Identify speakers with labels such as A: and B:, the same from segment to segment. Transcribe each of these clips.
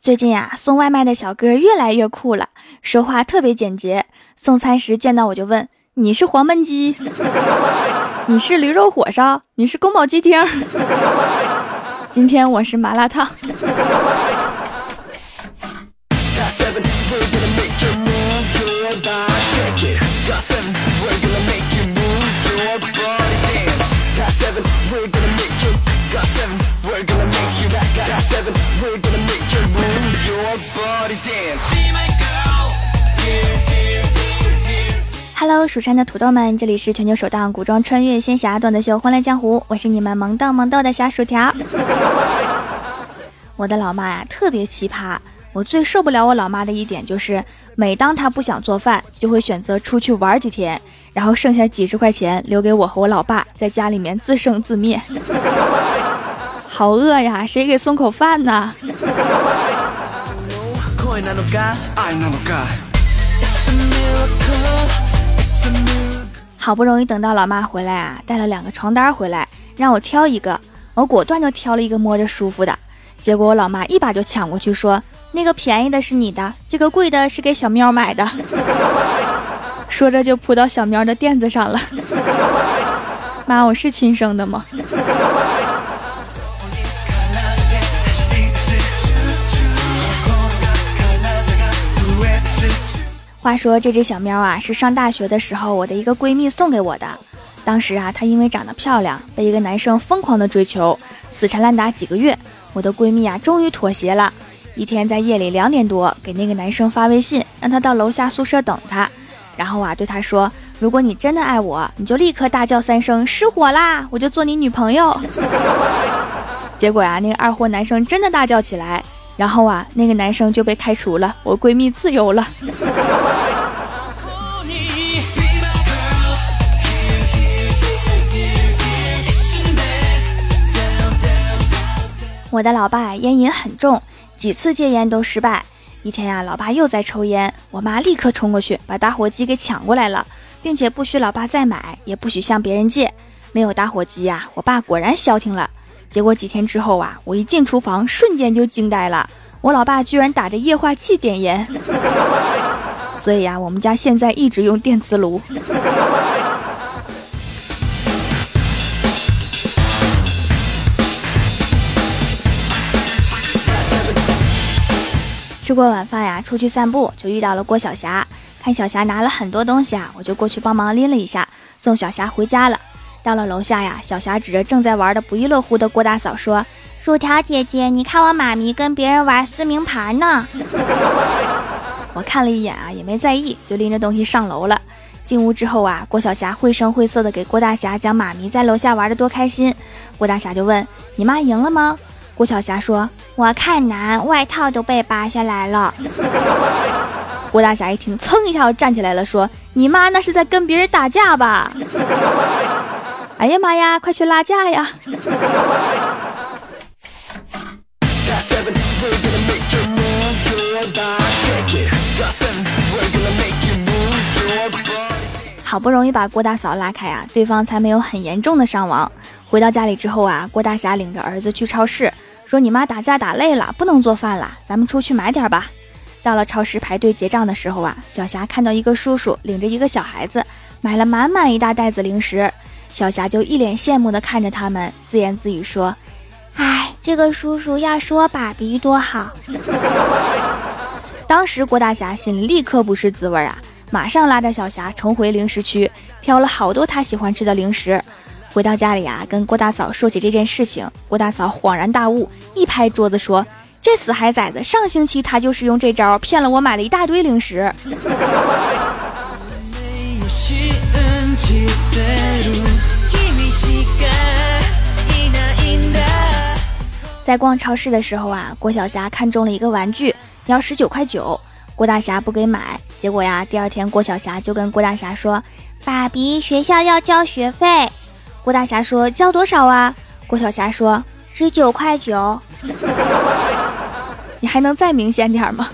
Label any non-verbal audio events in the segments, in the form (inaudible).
A: 最近啊，送外卖的小哥越来越酷了，说话特别简洁。送餐时见到我就问：“你是黄焖鸡？你是驴肉火烧？你是宫保鸡丁？今天我是麻辣烫。”Hello，蜀山的土豆们，这里是全球首档古装穿越仙侠段子秀《欢乐江湖》，我是你们萌逗萌逗的小薯条。(laughs) 我的老妈呀，特别奇葩。我最受不了我老妈的一点就是，每当她不想做饭，就会选择出去玩几天，然后剩下几十块钱留给我和我老爸在家里面自生自灭。(laughs) 好饿呀，谁给送口饭呢？好不容易等到老妈回来啊，带了两个床单回来，让我挑一个，我果断就挑了一个摸着舒服的。结果我老妈一把就抢过去说：“那个便宜的是你的，这个贵的是给小喵买的。(laughs) ”说着就扑到小喵的垫子上了。妈，我是亲生的吗？话说这只小喵啊，是上大学的时候我的一个闺蜜送给我的。当时啊，她因为长得漂亮，被一个男生疯狂的追求，死缠烂打几个月。我的闺蜜啊，终于妥协了。一天在夜里两点多，给那个男生发微信，让他到楼下宿舍等他。然后啊，对他说：“如果你真的爱我，你就立刻大叫三声‘失火啦’，我就做你女朋友。(laughs) ”结果呀，那个二货男生真的大叫起来，然后啊，那个男生就被开除了，我闺蜜自由了。我的老爸烟瘾很重，几次戒烟都失败。一天呀，老爸又在抽烟，我妈立刻冲过去把打火机给抢过来了，并且不许老爸再买，也不许向别人借。没有打火机呀，我爸果然消停了。结果几天之后啊，我一进厨房，瞬间就惊呆了，我老爸居然打着液化气点烟。(laughs) 所以呀，我们家现在一直用电磁炉。吃过晚饭呀，出去散步就遇到了郭晓霞。看小霞拿了很多东西啊，我就过去帮忙拎了一下，送小霞回家了。到了楼下呀，小霞指着正在玩的不亦乐乎的郭大嫂说：“薯条姐姐，你看我妈咪跟别人玩撕名牌呢。”我看了一眼啊，也没在意，就拎着东西上楼了。进屋之后啊，郭晓霞绘声绘色的给郭大侠讲妈咪在楼下玩的多开心。郭大侠就问：“你妈赢了吗？”郭晓霞说：“我看难，外套都被扒下来了。”郭大侠一听，噌一下就站起来了，说：“你妈那是在跟别人打架吧？”哎呀妈呀，快去拉架呀！好不容易把郭大嫂拉开啊，对方才没有很严重的伤亡。回到家里之后啊，郭大侠领着儿子去超市。说你妈打架打累了，不能做饭了，咱们出去买点吧。到了超市排队结账的时候啊，小霞看到一个叔叔领着一个小孩子，买了满满一大袋子零食，小霞就一脸羡慕地看着他们，自言自语说：“哎，这个叔叔要是我爸比多好。(laughs) ”当时郭大侠心里立刻不是滋味啊，马上拉着小霞重回零食区，挑了好多他喜欢吃的零食。回到家里啊，跟郭大嫂说起这件事情，郭大嫂恍然大悟，一拍桌子说：“这死孩崽子，上星期他就是用这招骗了我买了一大堆零食。(laughs) ”在逛超市的时候啊，郭晓霞看中了一个玩具，要十九块九，郭大侠不给买，结果呀，第二天郭晓霞就跟郭大侠说：“爸比，学校要交学费。”郭大侠说：“交多少啊？”郭小霞说：“十九块九。”你还能再明显点吗？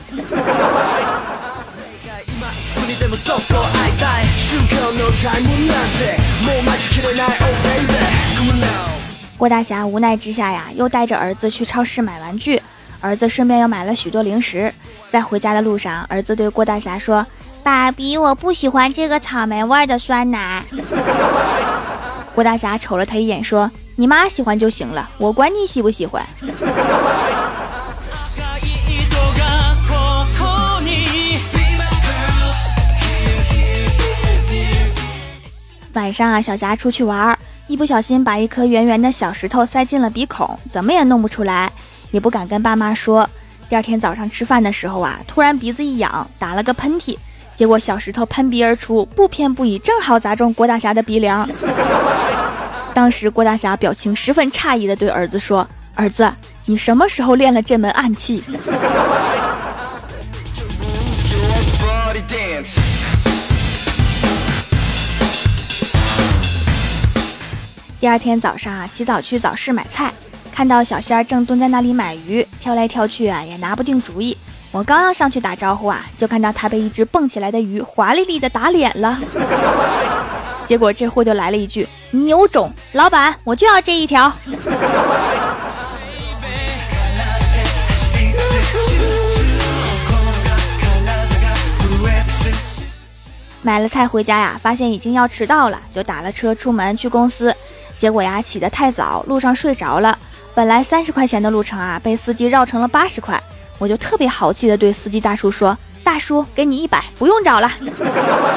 A: 郭大侠无奈之下呀，又带着儿子去超市买玩具。儿子顺便又买了许多零食。在回家的路上，儿子对郭大侠说：“爸比，我不喜欢这个草莓味的酸奶。”郭大侠瞅了他一眼，说：“你妈喜欢就行了，我管你喜不喜欢。”晚上啊，小霞出去玩，一不小心把一颗圆圆的小石头塞进了鼻孔，怎么也弄不出来，也不敢跟爸妈说。第二天早上吃饭的时候啊，突然鼻子一痒，打了个喷嚏，结果小石头喷鼻而出，不偏不倚，正好砸中郭大侠的鼻梁。(laughs) 当时郭大侠表情十分诧异的对儿子说：“儿子，你什么时候练了这门暗器？” (laughs) 第二天早上啊，起早去早市买菜，看到小仙儿正蹲在那里买鱼，挑来挑去啊，也拿不定主意。我刚要上去打招呼啊，就看到他被一只蹦起来的鱼华丽丽的打脸了。(laughs) 结果这货就来了一句：“你有种，老板，我就要这一条。”买了菜回家呀，发现已经要迟到了，就打了车出门去公司。结果呀，起得太早，路上睡着了。本来三十块钱的路程啊，被司机绕成了八十块。我就特别豪气的对司机大叔说：“大叔，给你一百，不用找了。(laughs) ”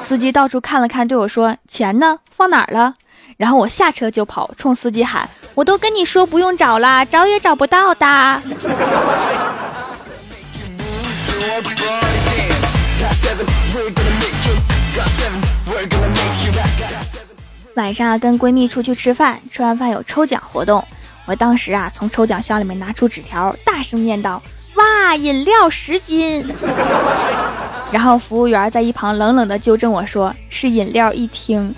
A: 司机到处看了看，对我说：“钱呢？放哪儿了？”然后我下车就跑，冲司机喊：“我都跟你说不用找了，找也找不到的。”晚上跟闺蜜出去吃饭，吃完饭有抽奖活动。我当时啊，从抽奖箱里面拿出纸条，大声念道：“哇，饮料十斤！” (laughs) 然后服务员在一旁冷冷的纠正我说：“是饮料一听。”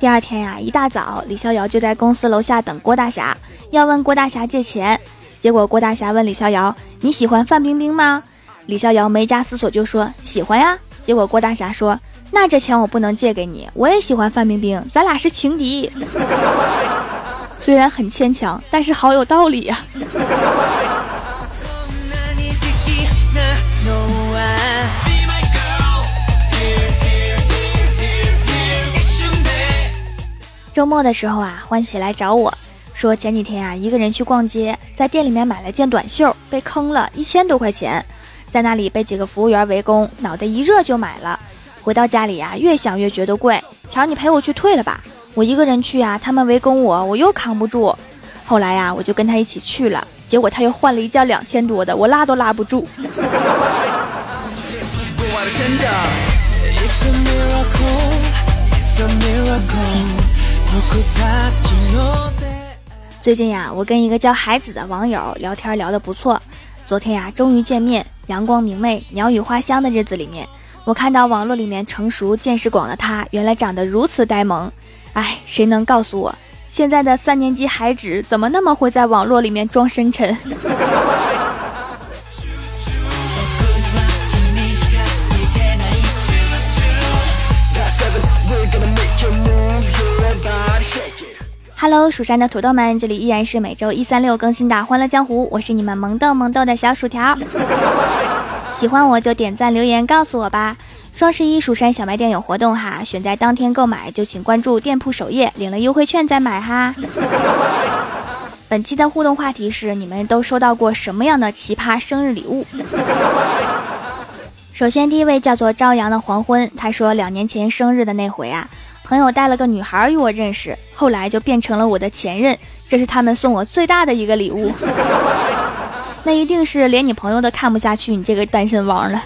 A: 第二天呀，一大早，李逍遥就在公司楼下等郭大侠，要问郭大侠借钱。结果郭大侠问李逍遥：“你喜欢范冰冰吗？”李逍遥没加思索就说：“喜欢呀。”结果郭大侠说：“那这钱我不能借给你，我也喜欢范冰冰，咱俩是情敌。(laughs) ”虽然很牵强，但是好有道理呀。周末的时候啊，欢喜来找我。说前几天啊，一个人去逛街，在店里面买了件短袖，被坑了一千多块钱，在那里被几个服务员围攻，脑袋一热就买了。回到家里呀，越想越觉得贵，条你陪我去退了吧，我一个人去啊，他们围攻我，我又扛不住。后来呀，我就跟他一起去了，结果他又换了一件两千多的，我拉都拉不住。最近呀，我跟一个叫孩子的网友聊天聊得不错。昨天呀，终于见面，阳光明媚、鸟语花香的日子里面，我看到网络里面成熟见识广的他，原来长得如此呆萌。哎，谁能告诉我，现在的三年级孩子怎么那么会在网络里面装深沉？Hello，蜀山的土豆们，这里依然是每周一、三、六更新的《欢乐江湖》，我是你们萌豆萌豆的小薯条。(laughs) 喜欢我就点赞留言告诉我吧。双十一蜀山小卖店有活动哈，选在当天购买就请关注店铺首页，领了优惠券再买哈。本期的互动话题是：你们都收到过什么样的奇葩生日礼物？首先，第一位叫做朝阳的黄昏，他说两年前生日的那回啊。朋友带了个女孩与我认识，后来就变成了我的前任，这是他们送我最大的一个礼物。(laughs) 那一定是连你朋友都看不下去你这个单身汪了。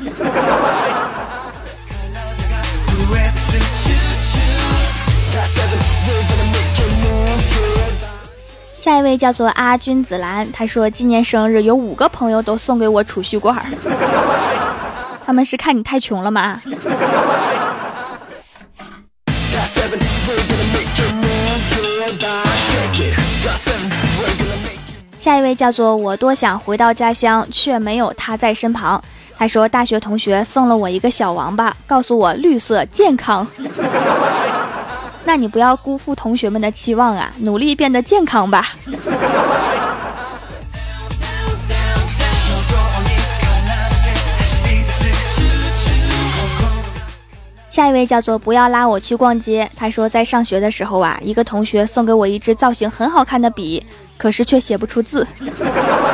A: 下一位叫做阿君子兰，他说今年生日有五个朋友都送给我储蓄罐，他们是看你太穷了吗？下一位叫做我多想回到家乡，却没有他在身旁。他说大学同学送了我一个小王八，告诉我绿色健康。(laughs) 那你不要辜负同学们的期望啊，努力变得健康吧。下一位叫做不要拉我去逛街。他说，在上学的时候啊，一个同学送给我一支造型很好看的笔，可是却写不出字。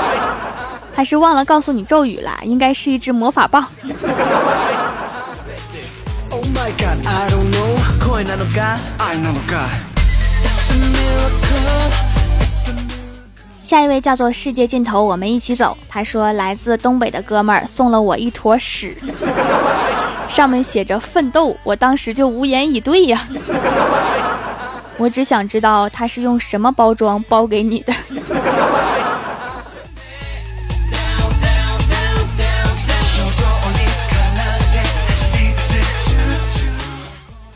A: (laughs) 他是忘了告诉你咒语了，应该是一支魔法棒。下一位叫做世界尽头，我们一起走。他说，来自东北的哥们儿送了我一坨屎。上面写着奋斗，我当时就无言以对呀。(laughs) 我只想知道他是用什么包装包给你的。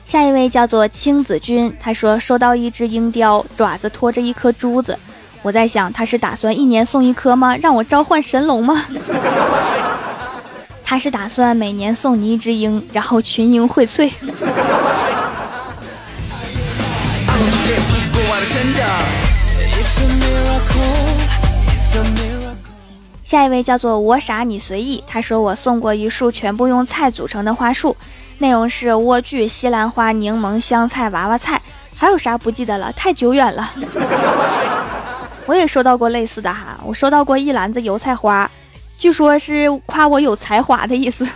A: 下一位叫做青子君，他说收到一只鹰雕，爪子拖着一颗珠子。我在想，他是打算一年送一颗吗？让我召唤神龙吗？他是打算每年送你一只鹰，然后群英荟萃。下一位叫做我傻你随意，他说我送过一束全部用菜组成的花束，内容是莴苣、西兰花、柠檬、香菜、娃娃菜，还有啥不记得了？太久远了。我也收到过类似的哈，我收到过一篮子油菜花。据说是夸我有才华的意思。(laughs)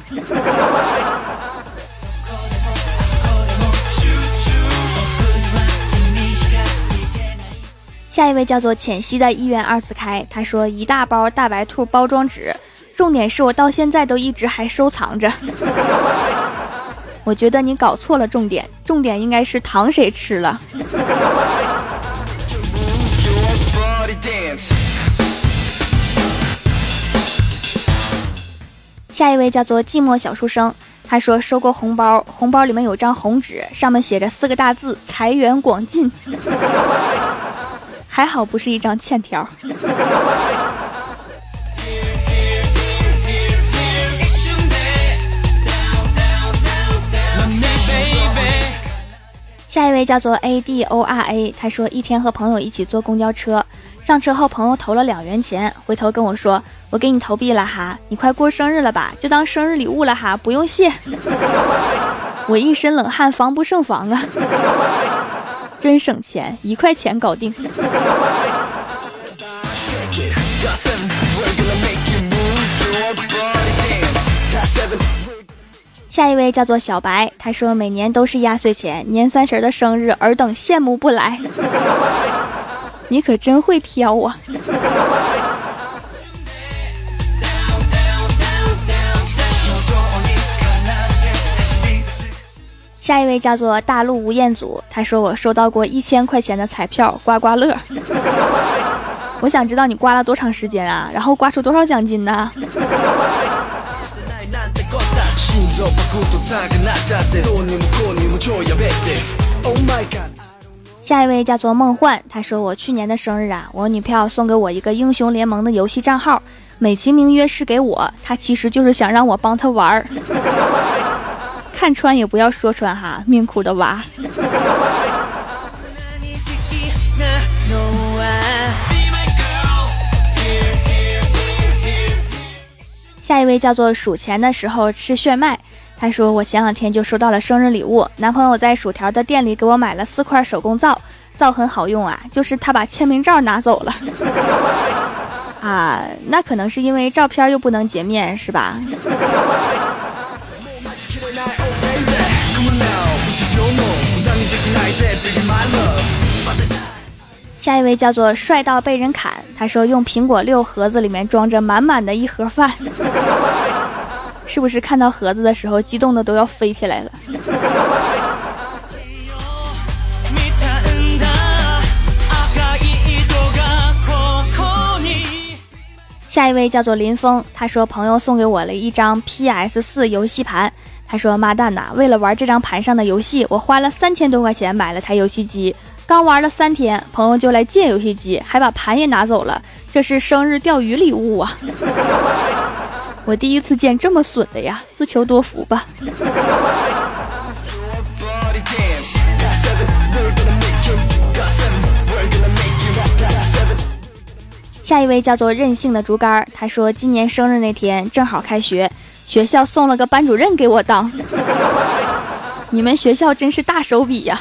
A: 下一位叫做浅汐的一元二次开，他说一大包大白兔包装纸，重点是我到现在都一直还收藏着。(laughs) 我觉得你搞错了重点，重点应该是糖谁吃了。(laughs) 下一位叫做寂寞小书生，他说收过红包，红包里面有张红纸，上面写着四个大字“财源广进”，(laughs) 还好不是一张欠条。下一位叫做 A D O R A，他说一天和朋友一起坐公交车。上车后，朋友投了两元钱，回头跟我说：“我给你投币了哈，你快过生日了吧，就当生日礼物了哈，不用谢。(laughs) ”我一身冷汗，防不胜防啊！(laughs) 真省钱，一块钱搞定。下一位叫做小白，他说每年都是压岁钱，年三十的生日，尔等羡慕不来。你可真会挑啊！下一位叫做大陆吴彦祖，他说我收到过一千块钱的彩票刮刮乐，我想知道你刮了多长时间啊？然后刮出多少奖金呢？Oh my god？下一位叫做梦幻，他说我去年的生日啊，我女票送给我一个英雄联盟的游戏账号，美其名曰是给我，他其实就是想让我帮他玩儿，看穿也不要说穿哈，命苦的娃。下一位叫做数钱的时候吃炫迈。他说：“我前两天就收到了生日礼物，男朋友在薯条的店里给我买了四块手工皂，皂很好用啊，就是他把签名照拿走了。(laughs) 啊，那可能是因为照片又不能洁面，是吧？”下一位叫做帅到被人砍，他说用苹果六盒子里面装着满满的一盒饭。是不是看到盒子的时候，激动的都要飞起来了？下一位叫做林峰，他说朋友送给我了一张 PS 四游戏盘，他说妈蛋呐，为了玩这张盘上的游戏，我花了三千多块钱买了台游戏机，刚玩了三天，朋友就来借游戏机，还把盘也拿走了，这是生日钓鱼礼物啊！我第一次见这么损的呀，自求多福吧。下一位叫做任性的竹竿，他说今年生日那天正好开学，学校送了个班主任给我当。(laughs) 你们学校真是大手笔呀！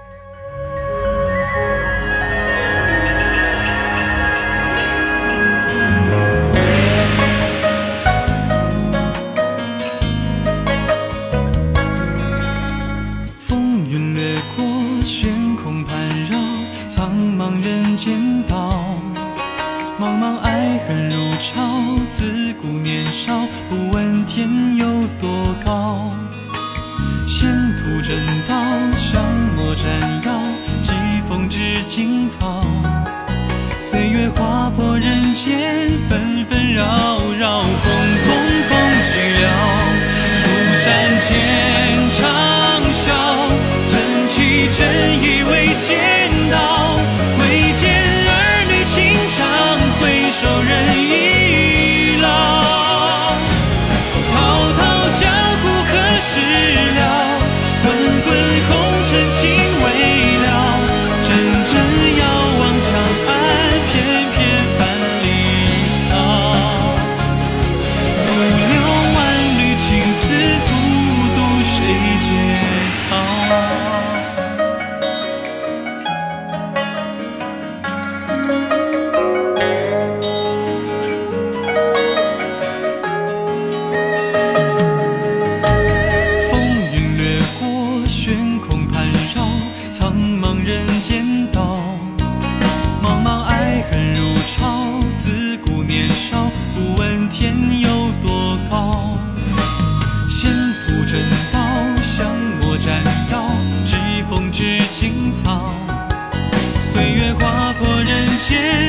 B: know. 青草。岁月划破人间